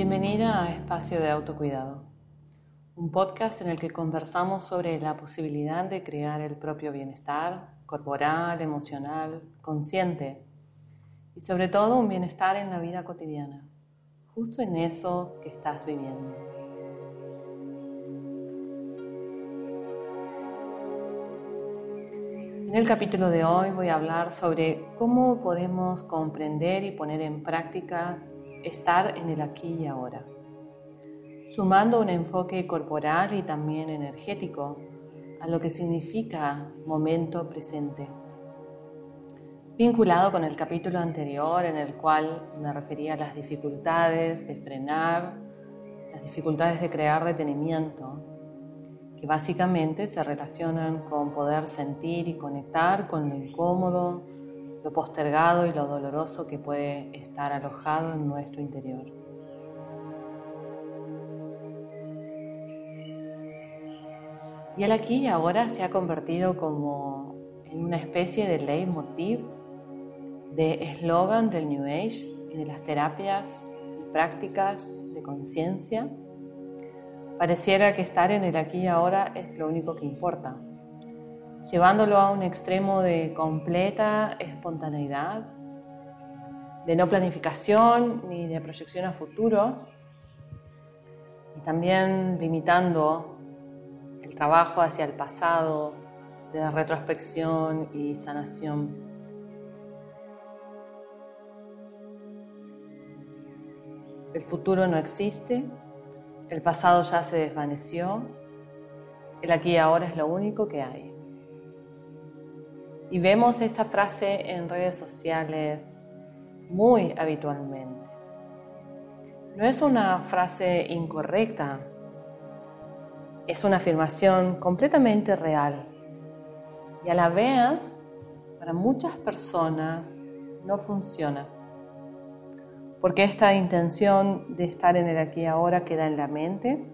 Bienvenida a Espacio de Autocuidado, un podcast en el que conversamos sobre la posibilidad de crear el propio bienestar corporal, emocional, consciente y sobre todo un bienestar en la vida cotidiana, justo en eso que estás viviendo. En el capítulo de hoy voy a hablar sobre cómo podemos comprender y poner en práctica estar en el aquí y ahora, sumando un enfoque corporal y también energético a lo que significa momento presente. Vinculado con el capítulo anterior en el cual me refería a las dificultades de frenar, las dificultades de crear retenimiento, que básicamente se relacionan con poder sentir y conectar con lo incómodo, lo postergado y lo doloroso que puede estar alojado en nuestro interior. Y el aquí y ahora se ha convertido como en una especie de leitmotiv, de eslogan del New Age y de las terapias y prácticas de conciencia. Pareciera que estar en el aquí y ahora es lo único que importa llevándolo a un extremo de completa espontaneidad, de no planificación ni de proyección a futuro, y también limitando el trabajo hacia el pasado, de retrospección y sanación. El futuro no existe, el pasado ya se desvaneció, el aquí y ahora es lo único que hay. Y vemos esta frase en redes sociales muy habitualmente. No es una frase incorrecta, es una afirmación completamente real. Y a la vez, para muchas personas no funciona. Porque esta intención de estar en el aquí y ahora queda en la mente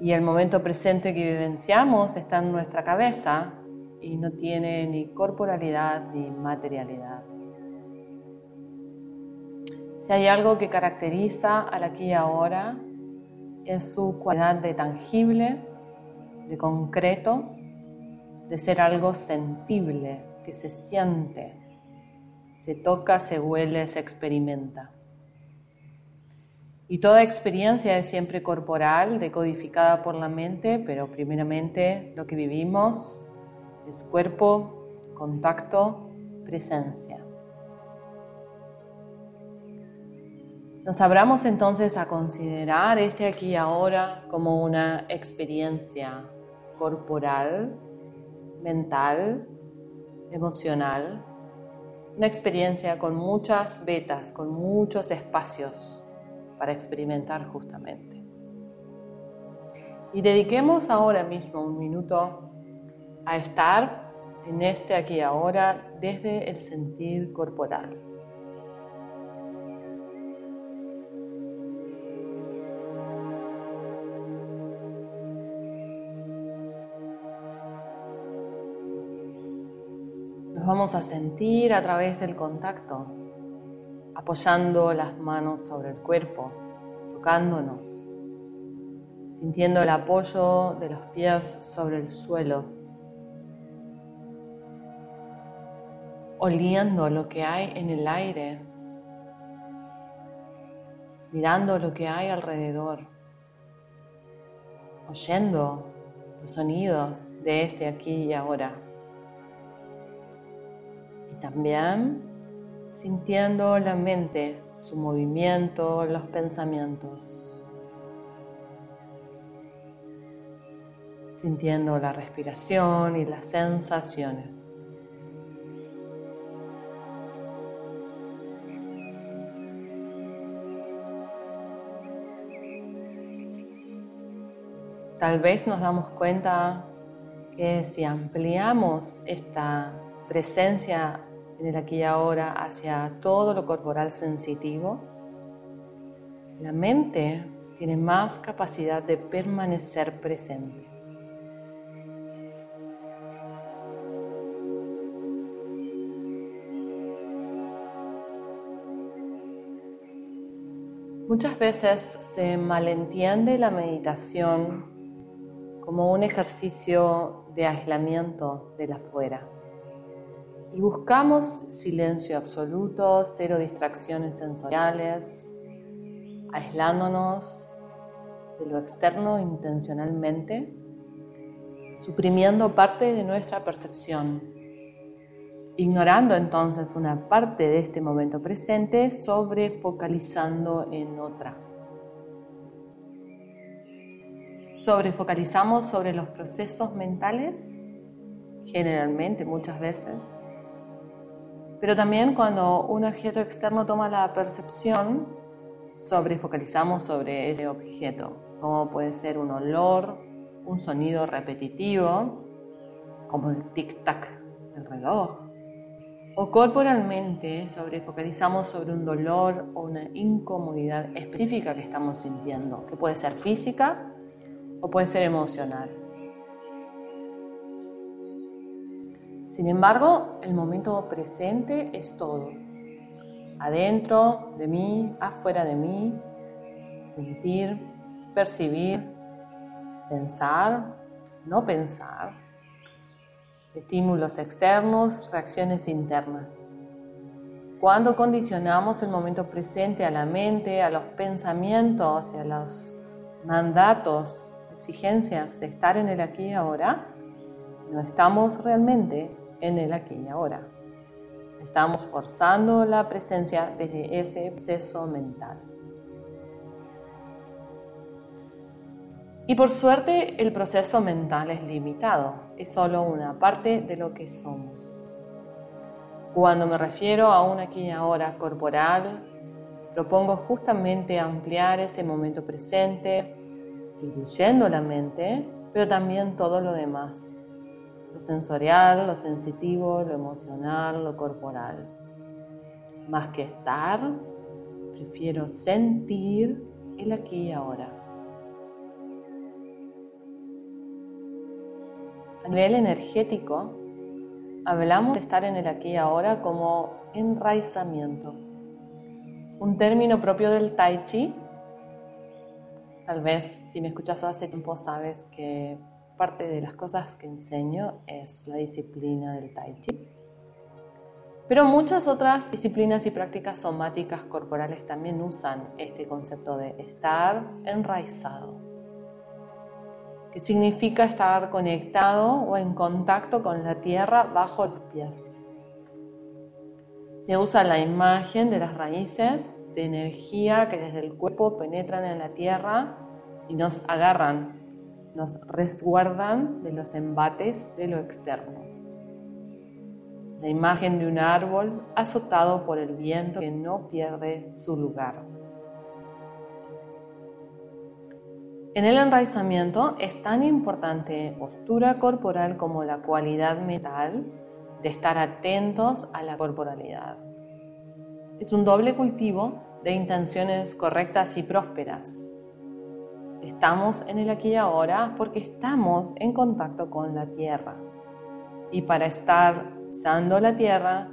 y el momento presente que vivenciamos está en nuestra cabeza y no tiene ni corporalidad ni materialidad. Si hay algo que caracteriza al aquí y ahora, es su cualidad de tangible, de concreto, de ser algo sentible, que se siente, se toca, se huele, se experimenta. Y toda experiencia es siempre corporal, decodificada por la mente, pero primeramente lo que vivimos es cuerpo, contacto, presencia. Nos abramos entonces a considerar este aquí y ahora como una experiencia corporal, mental, emocional, una experiencia con muchas vetas, con muchos espacios para experimentar justamente. Y dediquemos ahora mismo un minuto a estar en este aquí ahora desde el sentir corporal. Nos vamos a sentir a través del contacto, apoyando las manos sobre el cuerpo, tocándonos, sintiendo el apoyo de los pies sobre el suelo oliendo lo que hay en el aire, mirando lo que hay alrededor, oyendo los sonidos de este aquí y ahora. Y también sintiendo la mente, su movimiento, los pensamientos. Sintiendo la respiración y las sensaciones. Tal vez nos damos cuenta que si ampliamos esta presencia en el aquí y ahora hacia todo lo corporal sensitivo, la mente tiene más capacidad de permanecer presente. Muchas veces se malentiende la meditación como un ejercicio de aislamiento de la afuera. Y buscamos silencio absoluto, cero distracciones sensoriales, aislándonos de lo externo intencionalmente, suprimiendo parte de nuestra percepción, ignorando entonces una parte de este momento presente, sobre focalizando en otra. Sobrefocalizamos sobre los procesos mentales, generalmente, muchas veces, pero también cuando un objeto externo toma la percepción, sobrefocalizamos sobre ese objeto, como puede ser un olor, un sonido repetitivo, como el tic-tac del reloj. O corporalmente sobrefocalizamos sobre un dolor o una incomodidad específica que estamos sintiendo, que puede ser física o puede ser emocional. Sin embargo, el momento presente es todo. Adentro de mí, afuera de mí, sentir, percibir, pensar, no pensar, estímulos externos, reacciones internas. Cuando condicionamos el momento presente a la mente, a los pensamientos y a los mandatos, exigencias de estar en el aquí y ahora, no estamos realmente en el aquí y ahora. Estamos forzando la presencia desde ese proceso mental. Y por suerte el proceso mental es limitado, es solo una parte de lo que somos. Cuando me refiero a un aquí y ahora corporal, propongo justamente ampliar ese momento presente, incluyendo la mente, pero también todo lo demás lo sensorial, lo sensitivo, lo emocional, lo corporal. Más que estar, prefiero sentir el aquí y ahora. A nivel energético, hablamos de estar en el aquí y ahora como enraizamiento, un término propio del tai chi. Tal vez si me escuchas hace tiempo sabes que parte de las cosas que enseño es la disciplina del tai chi. Pero muchas otras disciplinas y prácticas somáticas corporales también usan este concepto de estar enraizado, que significa estar conectado o en contacto con la tierra bajo los pies. Se usa la imagen de las raíces de energía que desde el cuerpo penetran en la tierra y nos agarran nos resguardan de los embates de lo externo. La imagen de un árbol azotado por el viento que no pierde su lugar. En el enraizamiento es tan importante postura corporal como la cualidad mental de estar atentos a la corporalidad. Es un doble cultivo de intenciones correctas y prósperas Estamos en el aquí y ahora porque estamos en contacto con la tierra. Y para estar usando la tierra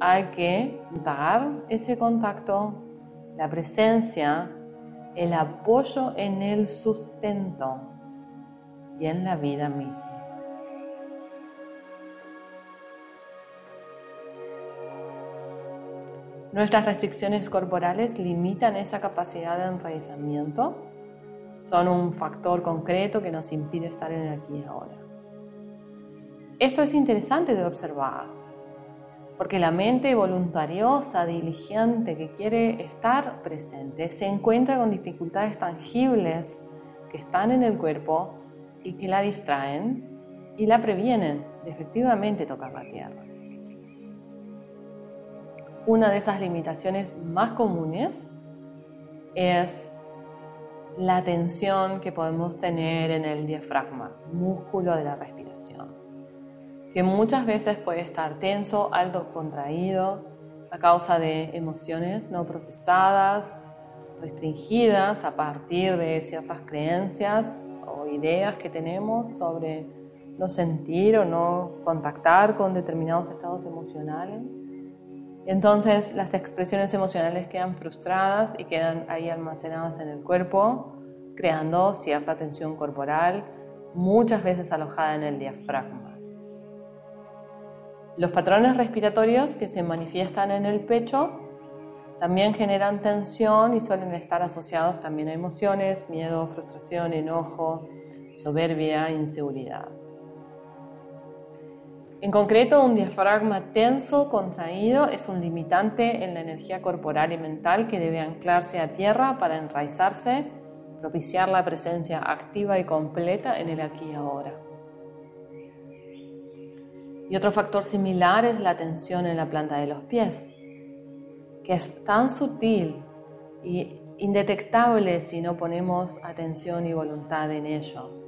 hay que dar ese contacto, la presencia, el apoyo en el sustento y en la vida misma. Nuestras restricciones corporales limitan esa capacidad de enraizamiento son un factor concreto que nos impide estar en el aquí y ahora. Esto es interesante de observar, porque la mente voluntariosa, diligente, que quiere estar presente, se encuentra con dificultades tangibles que están en el cuerpo y que la distraen y la previenen de efectivamente tocar la tierra. Una de esas limitaciones más comunes es la tensión que podemos tener en el diafragma, músculo de la respiración, que muchas veces puede estar tenso, alto, contraído, a causa de emociones no procesadas, restringidas a partir de ciertas creencias o ideas que tenemos sobre no sentir o no contactar con determinados estados emocionales. Entonces las expresiones emocionales quedan frustradas y quedan ahí almacenadas en el cuerpo, creando cierta tensión corporal, muchas veces alojada en el diafragma. Los patrones respiratorios que se manifiestan en el pecho también generan tensión y suelen estar asociados también a emociones, miedo, frustración, enojo, soberbia, inseguridad. En concreto, un diafragma tenso, contraído, es un limitante en la energía corporal y mental que debe anclarse a tierra para enraizarse, propiciar la presencia activa y completa en el aquí y ahora. Y otro factor similar es la tensión en la planta de los pies, que es tan sutil y indetectable si no ponemos atención y voluntad en ello.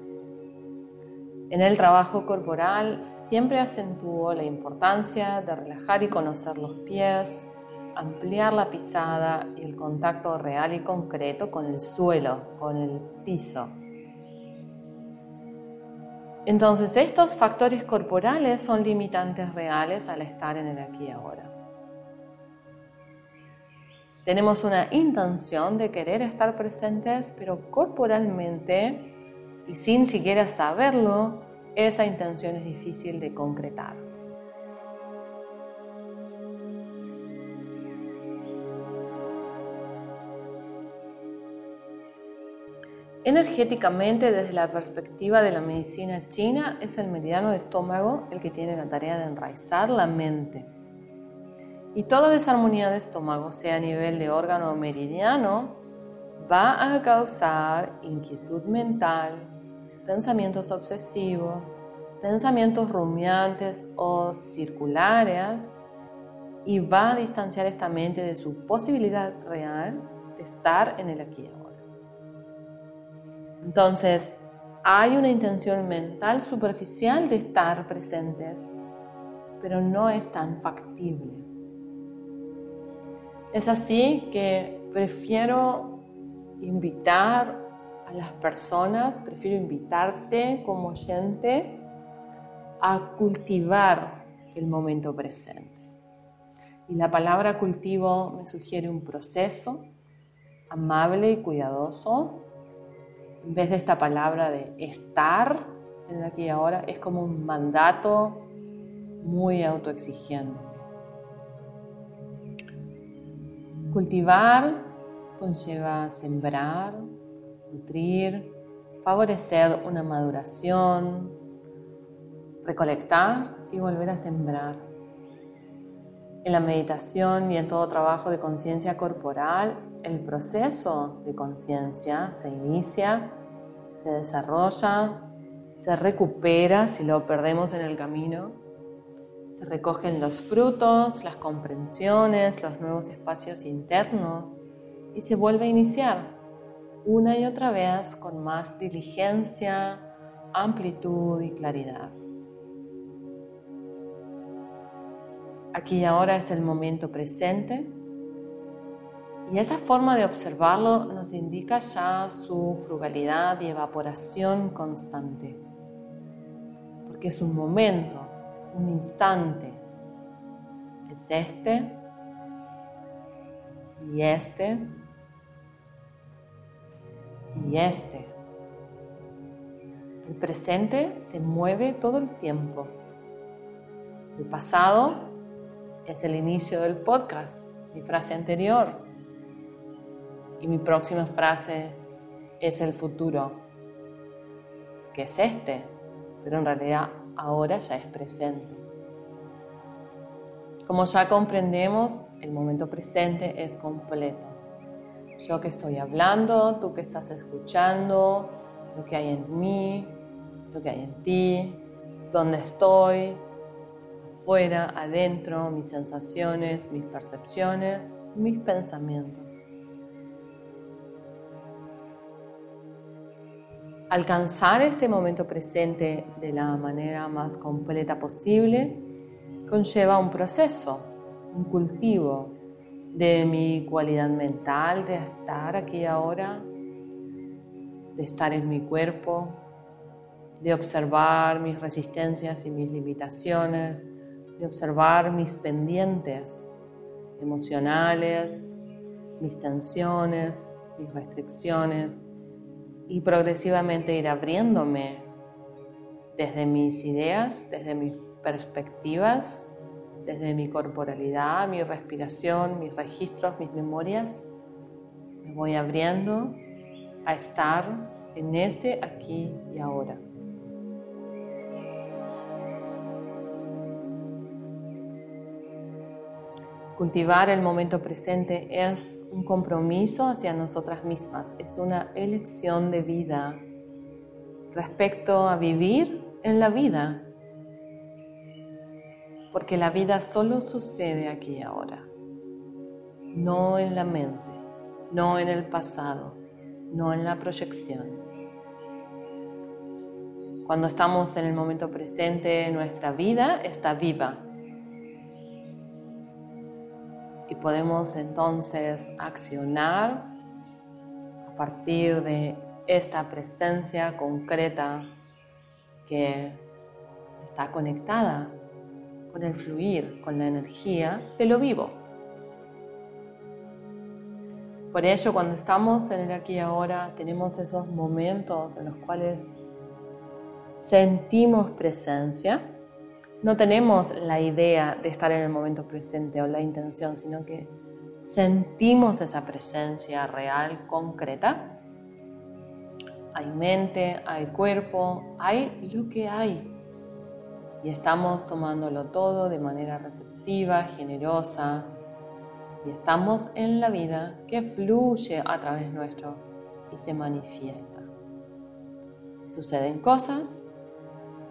En el trabajo corporal siempre acentuó la importancia de relajar y conocer los pies, ampliar la pisada y el contacto real y concreto con el suelo, con el piso. Entonces estos factores corporales son limitantes reales al estar en el aquí y ahora. Tenemos una intención de querer estar presentes, pero corporalmente y sin siquiera saberlo, esa intención es difícil de concretar. Energéticamente, desde la perspectiva de la medicina china, es el meridiano de estómago el que tiene la tarea de enraizar la mente. Y toda desarmonía de estómago, sea a nivel de órgano o meridiano, va a causar inquietud mental, pensamientos obsesivos, pensamientos rumiantes o circulares y va a distanciar esta mente de su posibilidad real de estar en el aquí y ahora. Entonces, hay una intención mental superficial de estar presentes, pero no es tan factible. Es así que prefiero invitar a las personas, prefiero invitarte como oyente a cultivar el momento presente. Y la palabra cultivo me sugiere un proceso amable y cuidadoso. En vez de esta palabra de estar en aquí y ahora, es como un mandato muy autoexigente. Cultivar conlleva sembrar, nutrir, favorecer una maduración, recolectar y volver a sembrar. En la meditación y en todo trabajo de conciencia corporal, el proceso de conciencia se inicia, se desarrolla, se recupera si lo perdemos en el camino, se recogen los frutos, las comprensiones, los nuevos espacios internos y se vuelve a iniciar una y otra vez con más diligencia, amplitud y claridad. Aquí y ahora es el momento presente y esa forma de observarlo nos indica ya su frugalidad y evaporación constante, porque es un momento, un instante. Es este y este y este. El presente se mueve todo el tiempo. El pasado es el inicio del podcast, mi frase anterior. Y mi próxima frase es el futuro, que es este, pero en realidad ahora ya es presente. Como ya comprendemos, el momento presente es completo. Yo que estoy hablando, tú que estás escuchando, lo que hay en mí, lo que hay en ti, dónde estoy, afuera, adentro, mis sensaciones, mis percepciones, mis pensamientos. Alcanzar este momento presente de la manera más completa posible conlleva un proceso, un cultivo, de mi cualidad mental, de estar aquí ahora, de estar en mi cuerpo, de observar mis resistencias y mis limitaciones, de observar mis pendientes, emocionales, mis tensiones, mis restricciones y progresivamente ir abriéndome desde mis ideas, desde mis perspectivas, desde mi corporalidad, mi respiración, mis registros, mis memorias. Me voy abriendo a estar en este aquí y ahora. Cultivar el momento presente es un compromiso hacia nosotras mismas, es una elección de vida respecto a vivir en la vida, porque la vida solo sucede aquí y ahora, no en la mente, no en el pasado, no en la proyección. Cuando estamos en el momento presente, nuestra vida está viva y podemos entonces accionar a partir de esta presencia concreta que está conectada con el fluir, con la energía de lo vivo. Por ello, cuando estamos en el aquí y ahora, tenemos esos momentos en los cuales sentimos presencia no tenemos la idea de estar en el momento presente o la intención, sino que sentimos esa presencia real, concreta. Hay mente, hay cuerpo, hay lo que hay. Y estamos tomándolo todo de manera receptiva, generosa. Y estamos en la vida que fluye a través nuestro y se manifiesta. Suceden cosas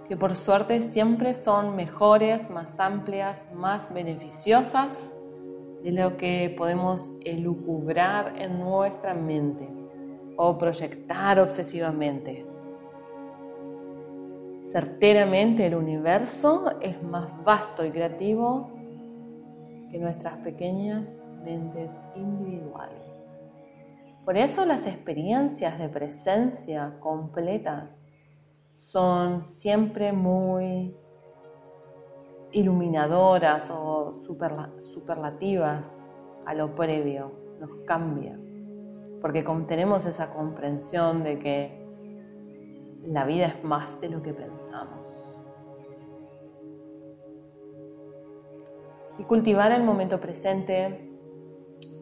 que por suerte siempre son mejores, más amplias, más beneficiosas de lo que podemos elucubrar en nuestra mente o proyectar obsesivamente. Certeramente el universo es más vasto y creativo que nuestras pequeñas mentes individuales. Por eso las experiencias de presencia completa son siempre muy iluminadoras o superlativas a lo previo, nos cambia, porque tenemos esa comprensión de que la vida es más de lo que pensamos. Y cultivar el momento presente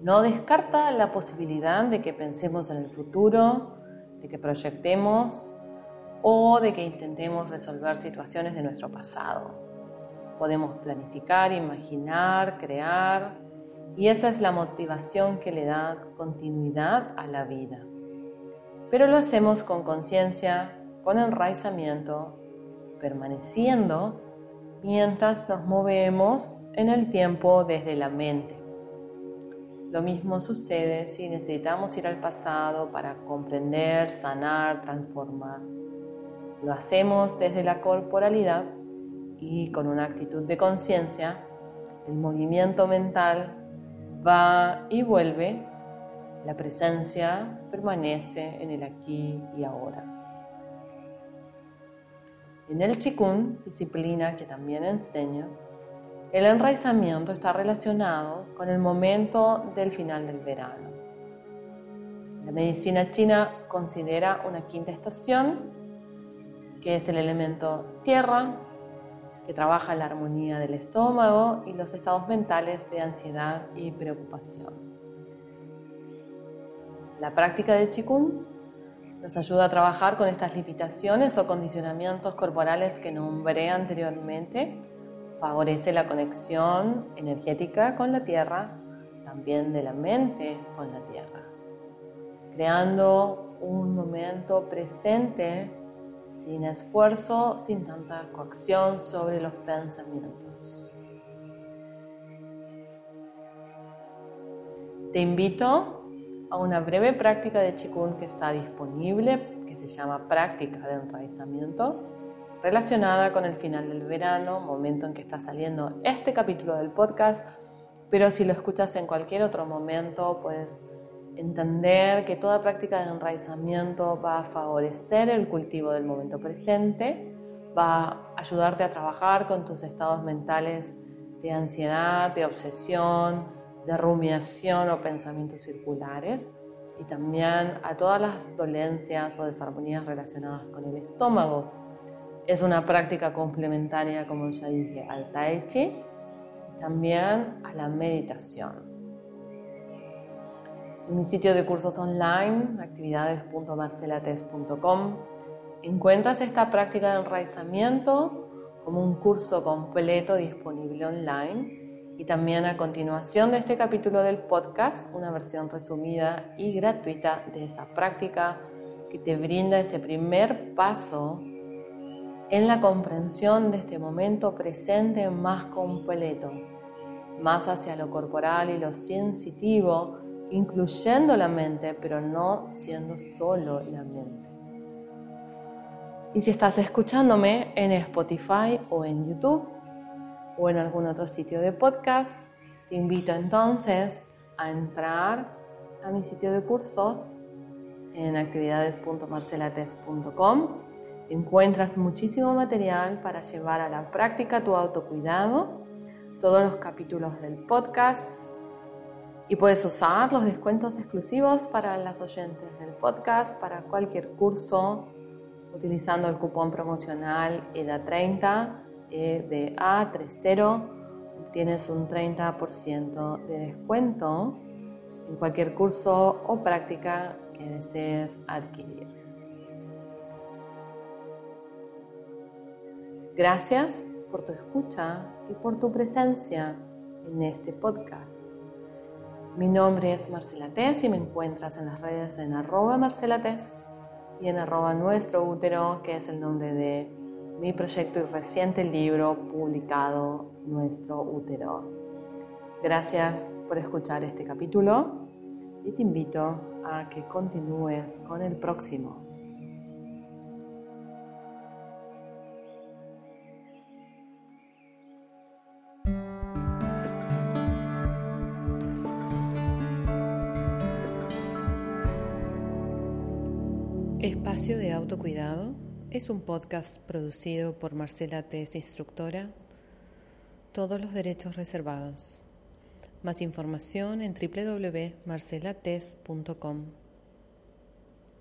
no descarta la posibilidad de que pensemos en el futuro, de que proyectemos o de que intentemos resolver situaciones de nuestro pasado. Podemos planificar, imaginar, crear y esa es la motivación que le da continuidad a la vida. Pero lo hacemos con conciencia, con enraizamiento, permaneciendo mientras nos movemos en el tiempo desde la mente. Lo mismo sucede si necesitamos ir al pasado para comprender, sanar, transformar. Lo hacemos desde la corporalidad y con una actitud de conciencia. El movimiento mental va y vuelve. La presencia permanece en el aquí y ahora. En el Chikun, disciplina que también enseño, el enraizamiento está relacionado con el momento del final del verano. La medicina china considera una quinta estación que es el elemento tierra, que trabaja la armonía del estómago y los estados mentales de ansiedad y preocupación. La práctica de Qigong nos ayuda a trabajar con estas limitaciones o condicionamientos corporales que nombré anteriormente. Favorece la conexión energética con la tierra, también de la mente con la tierra, creando un momento presente sin esfuerzo, sin tanta coacción sobre los pensamientos. Te invito a una breve práctica de Qigong que está disponible, que se llama práctica de enraizamiento, relacionada con el final del verano, momento en que está saliendo este capítulo del podcast, pero si lo escuchas en cualquier otro momento, puedes entender que toda práctica de enraizamiento va a favorecer el cultivo del momento presente, va a ayudarte a trabajar con tus estados mentales de ansiedad, de obsesión, de rumiación o pensamientos circulares y también a todas las dolencias o desarmonías relacionadas con el estómago. Es una práctica complementaria, como ya dije, al tai chi también a la meditación. En mi sitio de cursos online, actividades.marcelates.com, encuentras esta práctica de enraizamiento como un curso completo disponible online y también a continuación de este capítulo del podcast, una versión resumida y gratuita de esa práctica que te brinda ese primer paso en la comprensión de este momento presente más completo, más hacia lo corporal y lo sensitivo, incluyendo la mente, pero no siendo solo la mente. Y si estás escuchándome en Spotify o en YouTube, o en algún otro sitio de podcast, te invito entonces a entrar a mi sitio de cursos en actividades.marcelates.com. Encuentras muchísimo material para llevar a la práctica tu autocuidado, todos los capítulos del podcast y puedes usar los descuentos exclusivos para las oyentes del podcast para cualquier curso utilizando el cupón promocional EDA30 de A30 obtienes un 30% de descuento en cualquier curso o práctica que desees adquirir. Gracias por tu escucha y por tu presencia en este podcast. Mi nombre es Marcela Tess y me encuentras en las redes en arroba Marcela y en arroba nuestro útero, que es el nombre de mi proyecto y reciente libro publicado, Nuestro útero. Gracias por escuchar este capítulo y te invito a que continúes con el próximo. Espacio de autocuidado es un podcast producido por Marcela Tess, instructora. Todos los derechos reservados. Más información en www.marcelates.com.